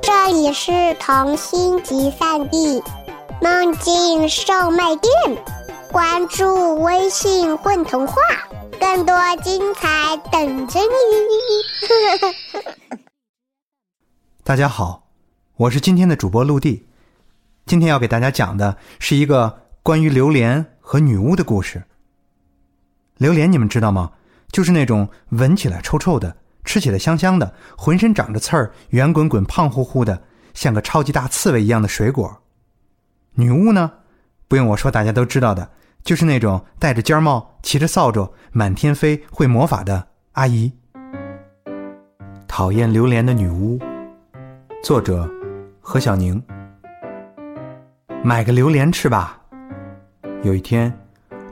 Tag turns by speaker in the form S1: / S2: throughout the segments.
S1: 这里是童心集散地，梦境售卖店。关注微信“混童话”，更多精彩等着你。
S2: 大家好，我是今天的主播陆地。今天要给大家讲的是一个关于榴莲和女巫的故事。榴莲你们知道吗？就是那种闻起来臭臭的。吃起来香香的，浑身长着刺儿，圆滚滚、胖乎乎的，像个超级大刺猬一样的水果。女巫呢，不用我说，大家都知道的，就是那种戴着尖帽、骑着扫帚、满天飞、会魔法的阿姨。讨厌榴莲的女巫，作者何小宁。买个榴莲吃吧。有一天，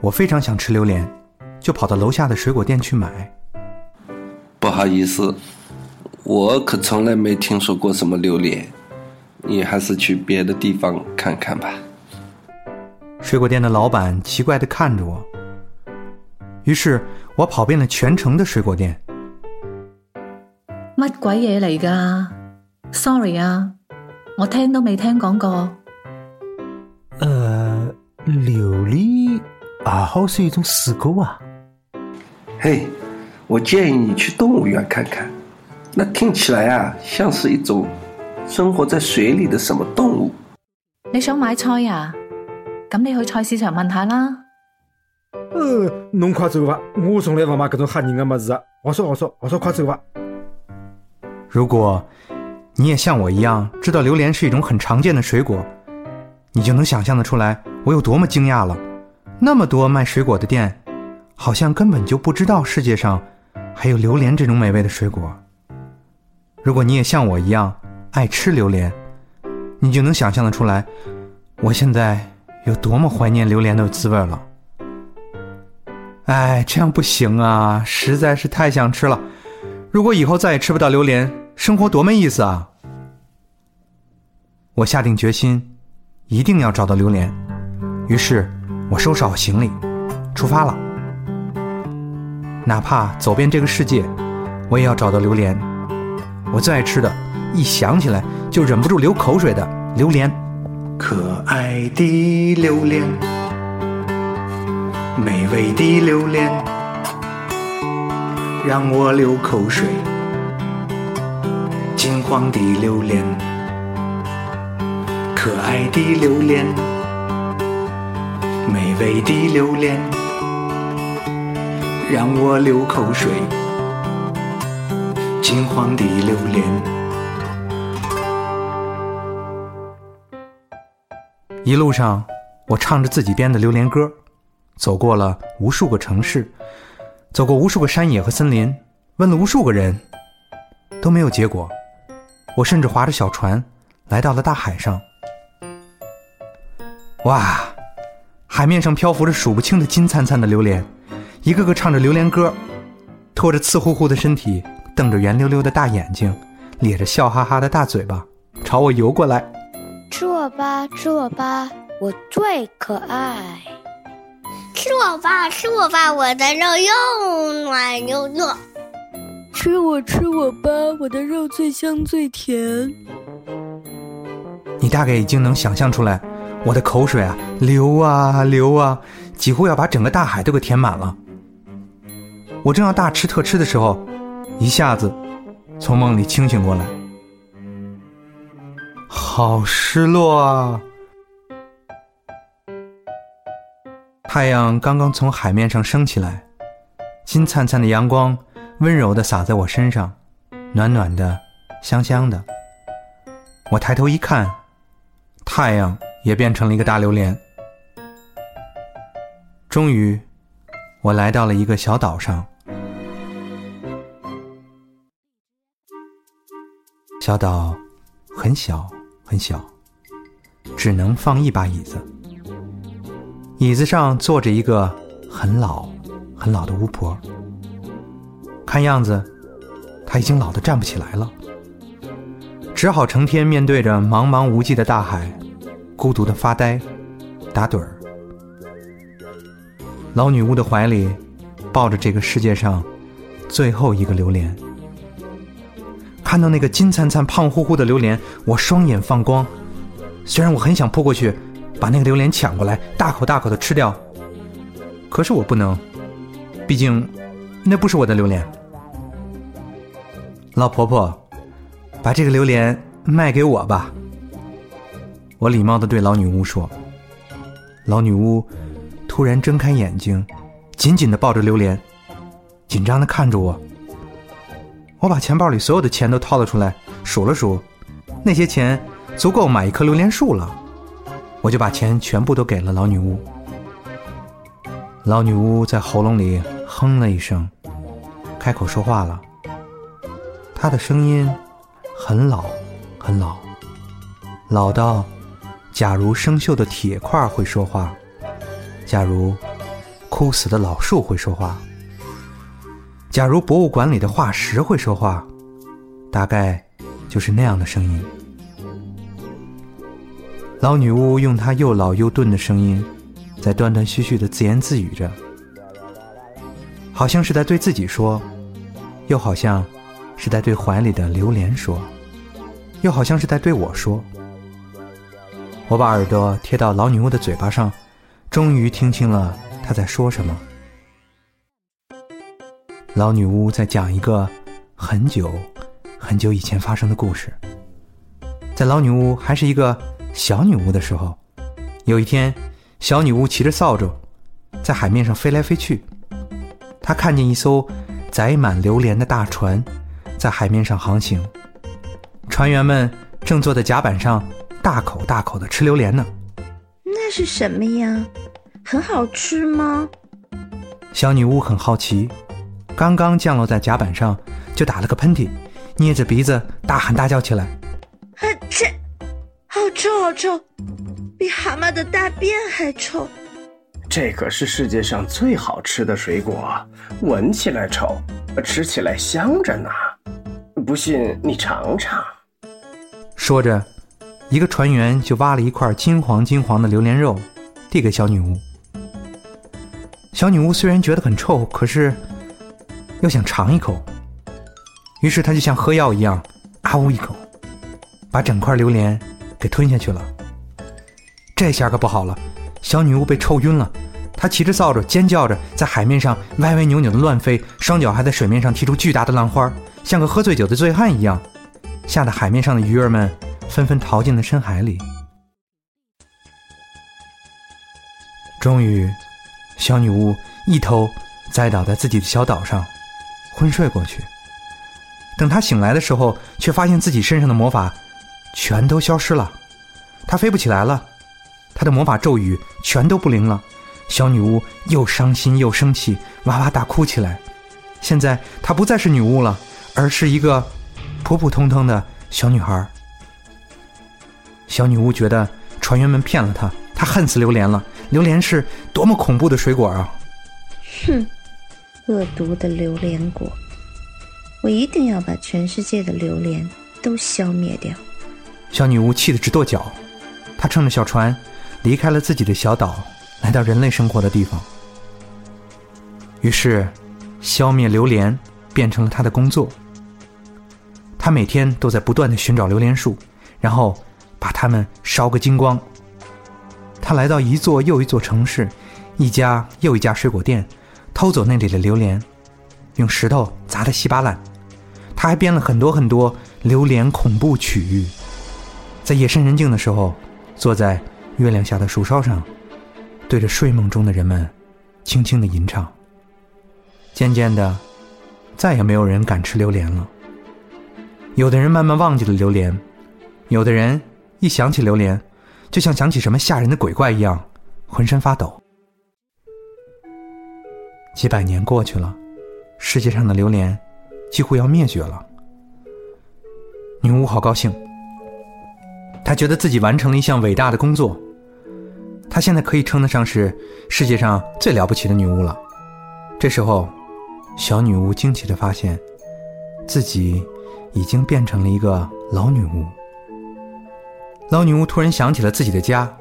S2: 我非常想吃榴莲，就跑到楼下的水果店去买。
S3: 不好意思，我可从来没听说过什么榴莲，你还是去别的地方看看吧。
S2: 水果店的老板奇怪的看着我，于是我跑遍了全城的水果店。
S4: 乜鬼嘢嚟噶？Sorry 啊，我听都未听讲过。
S5: 呃，榴莲啊，好似一种水果啊。
S3: 嘿。我建议你去动物园看看，那听起来啊，像是一种生活在水里的什么动物。
S4: 你想买菜呀？咁你去菜市场问下啦。
S5: 呃，侬快走吧，我从来不买这种吓人的么子啊！我说我说我说快走吧。
S2: 如果你也像我一样知道榴莲是一种很常见的水果，你就能想象得出来我有多么惊讶了。那么多卖水果的店，好像根本就不知道世界上。还有榴莲这种美味的水果。如果你也像我一样爱吃榴莲，你就能想象的出来，我现在有多么怀念榴莲的滋味了。哎，这样不行啊，实在是太想吃了。如果以后再也吃不到榴莲，生活多没意思啊！我下定决心，一定要找到榴莲。于是，我收拾好行李，出发了。哪怕走遍这个世界，我也要找到榴莲。我最爱吃的，一想起来就忍不住流口水的榴莲。可爱的榴莲，美味的榴莲，让我流口水。金黄的榴莲，可爱的榴莲，美味的榴莲。让我流口水，金黄的榴莲。一路上，我唱着自己编的榴莲歌，走过了无数个城市，走过无数个山野和森林，问了无数个人，都没有结果。我甚至划着小船来到了大海上，哇，海面上漂浮着数不清的金灿灿的榴莲。一个个唱着榴莲歌，拖着刺乎乎的身体，瞪着圆溜溜的大眼睛，咧着笑哈哈的大嘴巴，朝我游过来。
S1: 吃我吧，吃我吧，我最可爱。吃我吧，吃我吧，我的肉又软又糯。
S6: 吃我，吃我吧，我的肉最香最甜。
S2: 你大概已经能想象出来，我的口水啊，流啊流啊，几乎要把整个大海都给填满了。我正要大吃特吃的时候，一下子从梦里清醒过来，好失落啊！太阳刚刚从海面上升起来，金灿灿的阳光温柔的洒在我身上，暖暖的，香香的。我抬头一看，太阳也变成了一个大榴莲。终于，我来到了一个小岛上。小岛很小很小，只能放一把椅子。椅子上坐着一个很老很老的巫婆，看样子她已经老得站不起来了，只好成天面对着茫茫无际的大海，孤独的发呆、打盹儿。老女巫的怀里抱着这个世界上最后一个榴莲。看到那个金灿灿、胖乎乎的榴莲，我双眼放光。虽然我很想扑过去，把那个榴莲抢过来，大口大口的吃掉，可是我不能，毕竟那不是我的榴莲。老婆婆，把这个榴莲卖给我吧。我礼貌的对老女巫说。老女巫突然睁开眼睛，紧紧的抱着榴莲，紧张的看着我。我把钱包里所有的钱都掏了出来，数了数，那些钱足够买一棵榴莲树了。我就把钱全部都给了老女巫。老女巫在喉咙里哼了一声，开口说话了。她的声音很老，很老，老到，假如生锈的铁块会说话，假如枯死的老树会说话。假如博物馆里的化石会说话，大概就是那样的声音。老女巫用她又老又钝的声音，在断断续续的自言自语着，好像是在对自己说，又好像是在对怀里的榴莲说，又好像是在对我说。我把耳朵贴到老女巫的嘴巴上，终于听清了她在说什么。老女巫在讲一个很久很久以前发生的故事。在老女巫还是一个小女巫的时候，有一天，小女巫骑着扫帚在海面上飞来飞去。她看见一艘载满榴莲的大船在海面上航行，船员们正坐在甲板上大口大口的吃榴莲呢。
S7: 那是什么呀？很好吃吗？
S2: 小女巫很好奇。刚刚降落在甲板上，就打了个喷嚏，捏着鼻子大喊大叫起来：“
S7: 啊切，好臭好臭，比蛤蟆的大便还臭！
S8: 这可是世界上最好吃的水果，闻起来臭，吃起来香着呢。不信你尝尝。”
S2: 说着，一个船员就挖了一块金黄金黄的榴莲肉，递给小女巫。小女巫虽然觉得很臭，可是。又想尝一口，于是他就像喝药一样，啊呜一口，把整块榴莲给吞下去了。这下可不好了，小女巫被臭晕了，她骑着扫帚，尖叫着在海面上歪歪扭扭的乱飞，双脚还在水面上踢出巨大的浪花，像个喝醉酒的醉汉一样，吓得海面上的鱼儿们纷纷逃进了深海里。终于，小女巫一头栽倒在自己的小岛上。昏睡过去。等他醒来的时候，却发现自己身上的魔法全都消失了，他飞不起来了，他的魔法咒语全都不灵了。小女巫又伤心又生气，哇哇大哭起来。现在她不再是女巫了，而是一个普普通通的小女孩。小女巫觉得船员们骗了她，她恨死榴莲了。榴莲是多么恐怖的水果啊！
S7: 哼。恶毒的榴莲果，我一定要把全世界的榴莲都消灭掉！
S2: 小女巫气得直跺脚，她乘着小船离开了自己的小岛，来到人类生活的地方。于是，消灭榴莲变成了她的工作。她每天都在不断的寻找榴莲树，然后把它们烧个精光。她来到一座又一座城市，一家又一家水果店。偷走那里的榴莲，用石头砸得稀巴烂。他还编了很多很多榴莲恐怖曲，在夜深人静的时候，坐在月亮下的树梢上，对着睡梦中的人们轻轻的吟唱。渐渐的，再也没有人敢吃榴莲了。有的人慢慢忘记了榴莲，有的人一想起榴莲，就像想起什么吓人的鬼怪一样，浑身发抖。几百年过去了，世界上的榴莲几乎要灭绝了。女巫好高兴，她觉得自己完成了一项伟大的工作。她现在可以称得上是世界上最了不起的女巫了。这时候，小女巫惊奇的发现，自己已经变成了一个老女巫。老女巫突然想起了自己的家，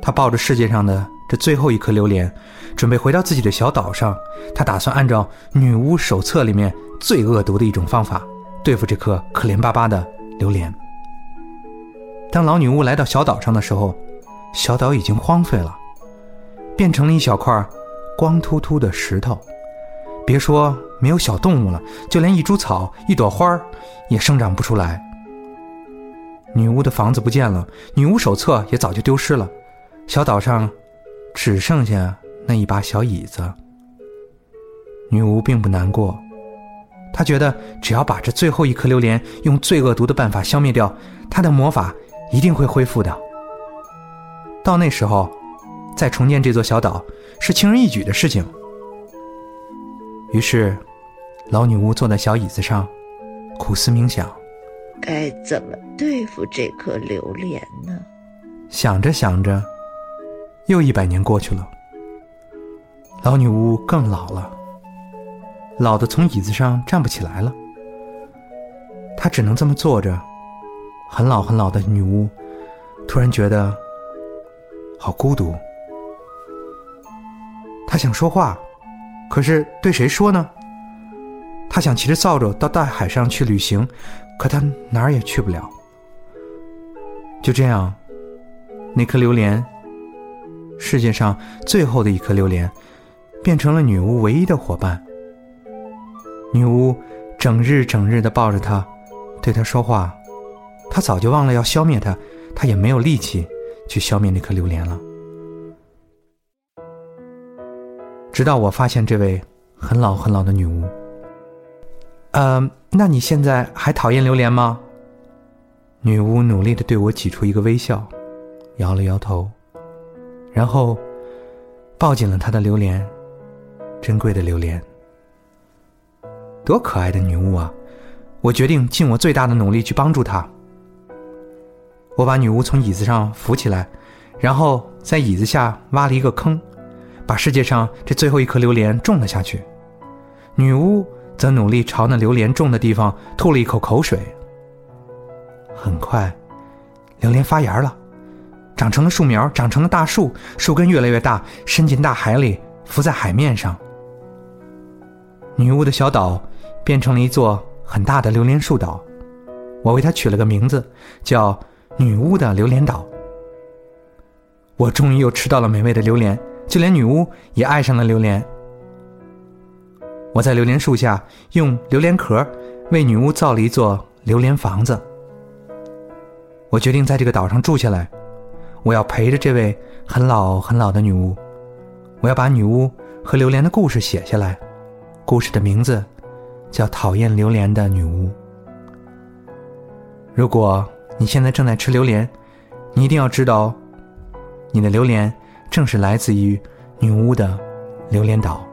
S2: 她抱着世界上的。这最后一颗榴莲，准备回到自己的小岛上。他打算按照女巫手册里面最恶毒的一种方法，对付这颗可怜巴巴的榴莲。当老女巫来到小岛上的时候，小岛已经荒废了，变成了一小块光秃秃的石头。别说没有小动物了，就连一株草、一朵花也生长不出来。女巫的房子不见了，女巫手册也早就丢失了，小岛上只剩下那一把小椅子。女巫并不难过，她觉得只要把这最后一颗榴莲用最恶毒的办法消灭掉，她的魔法一定会恢复的。到那时候，再重建这座小岛是轻而易举的事情。于是，老女巫坐在小椅子上，苦思冥想。
S7: 该怎么对付这颗榴莲呢？
S2: 想着想着，又一百年过去了。老女巫更老了，老的从椅子上站不起来了。她只能这么坐着。很老很老的女巫突然觉得好孤独。她想说话，可是对谁说呢？她想骑着扫帚到大海上去旅行。可他哪儿也去不了。就这样，那颗榴莲，世界上最后的一颗榴莲，变成了女巫唯一的伙伴。女巫整日整日的抱着它，对它说话。她早就忘了要消灭它，她也没有力气去消灭那颗榴莲了。直到我发现这位很老很老的女巫。呃，那你现在还讨厌榴莲吗？女巫努力的对我挤出一个微笑，摇了摇头，然后抱紧了她的榴莲，珍贵的榴莲。多可爱的女巫啊！我决定尽我最大的努力去帮助她。我把女巫从椅子上扶起来，然后在椅子下挖了一个坑，把世界上这最后一颗榴莲种了下去。女巫。则努力朝那榴莲种的地方吐了一口口水。很快，榴莲发芽了，长成了树苗，长成了大树，树根越来越大，伸进大海里，浮在海面上。女巫的小岛变成了一座很大的榴莲树岛，我为它取了个名字，叫“女巫的榴莲岛”。我终于又吃到了美味的榴莲，就连女巫也爱上了榴莲。我在榴莲树下用榴莲壳为女巫造了一座榴莲房子。我决定在这个岛上住下来，我要陪着这位很老很老的女巫。我要把女巫和榴莲的故事写下来，故事的名字叫《讨厌榴莲的女巫》。如果你现在正在吃榴莲，你一定要知道，你的榴莲正是来自于女巫的榴莲岛。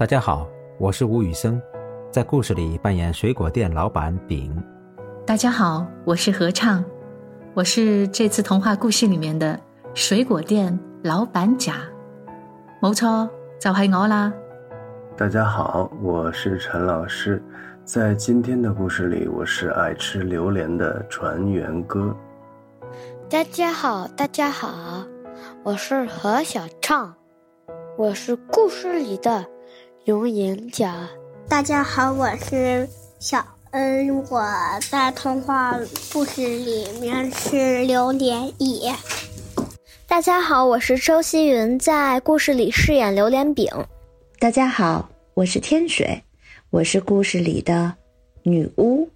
S9: 大家好，我是吴宇森，在故事里扮演水果店老板丙。
S4: 大家好，我是合唱，我是这次童话故事里面的水果店老板甲。冇错，就系我啦。
S8: 大家好，我是陈老师，在今天的故事里，我是爱吃榴莲的船员哥。
S1: 大家好，大家好，我是何小畅，我是故事里的。永言讲，
S10: 大家好，我是小恩，我在童话故事里面是榴莲乙。
S1: 大家好，我是周希云，在故事里饰演榴莲饼。
S7: 大家好，我是天水，我是故事里的女巫。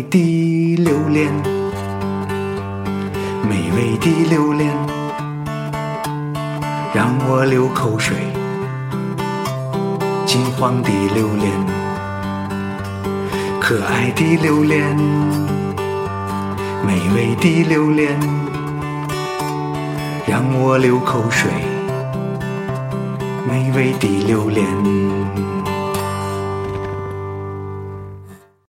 S2: 爱的榴莲，美味的榴莲，让我流口水。金黄的榴莲，可爱的榴莲，美味的榴莲，让我流口水。美味的榴莲。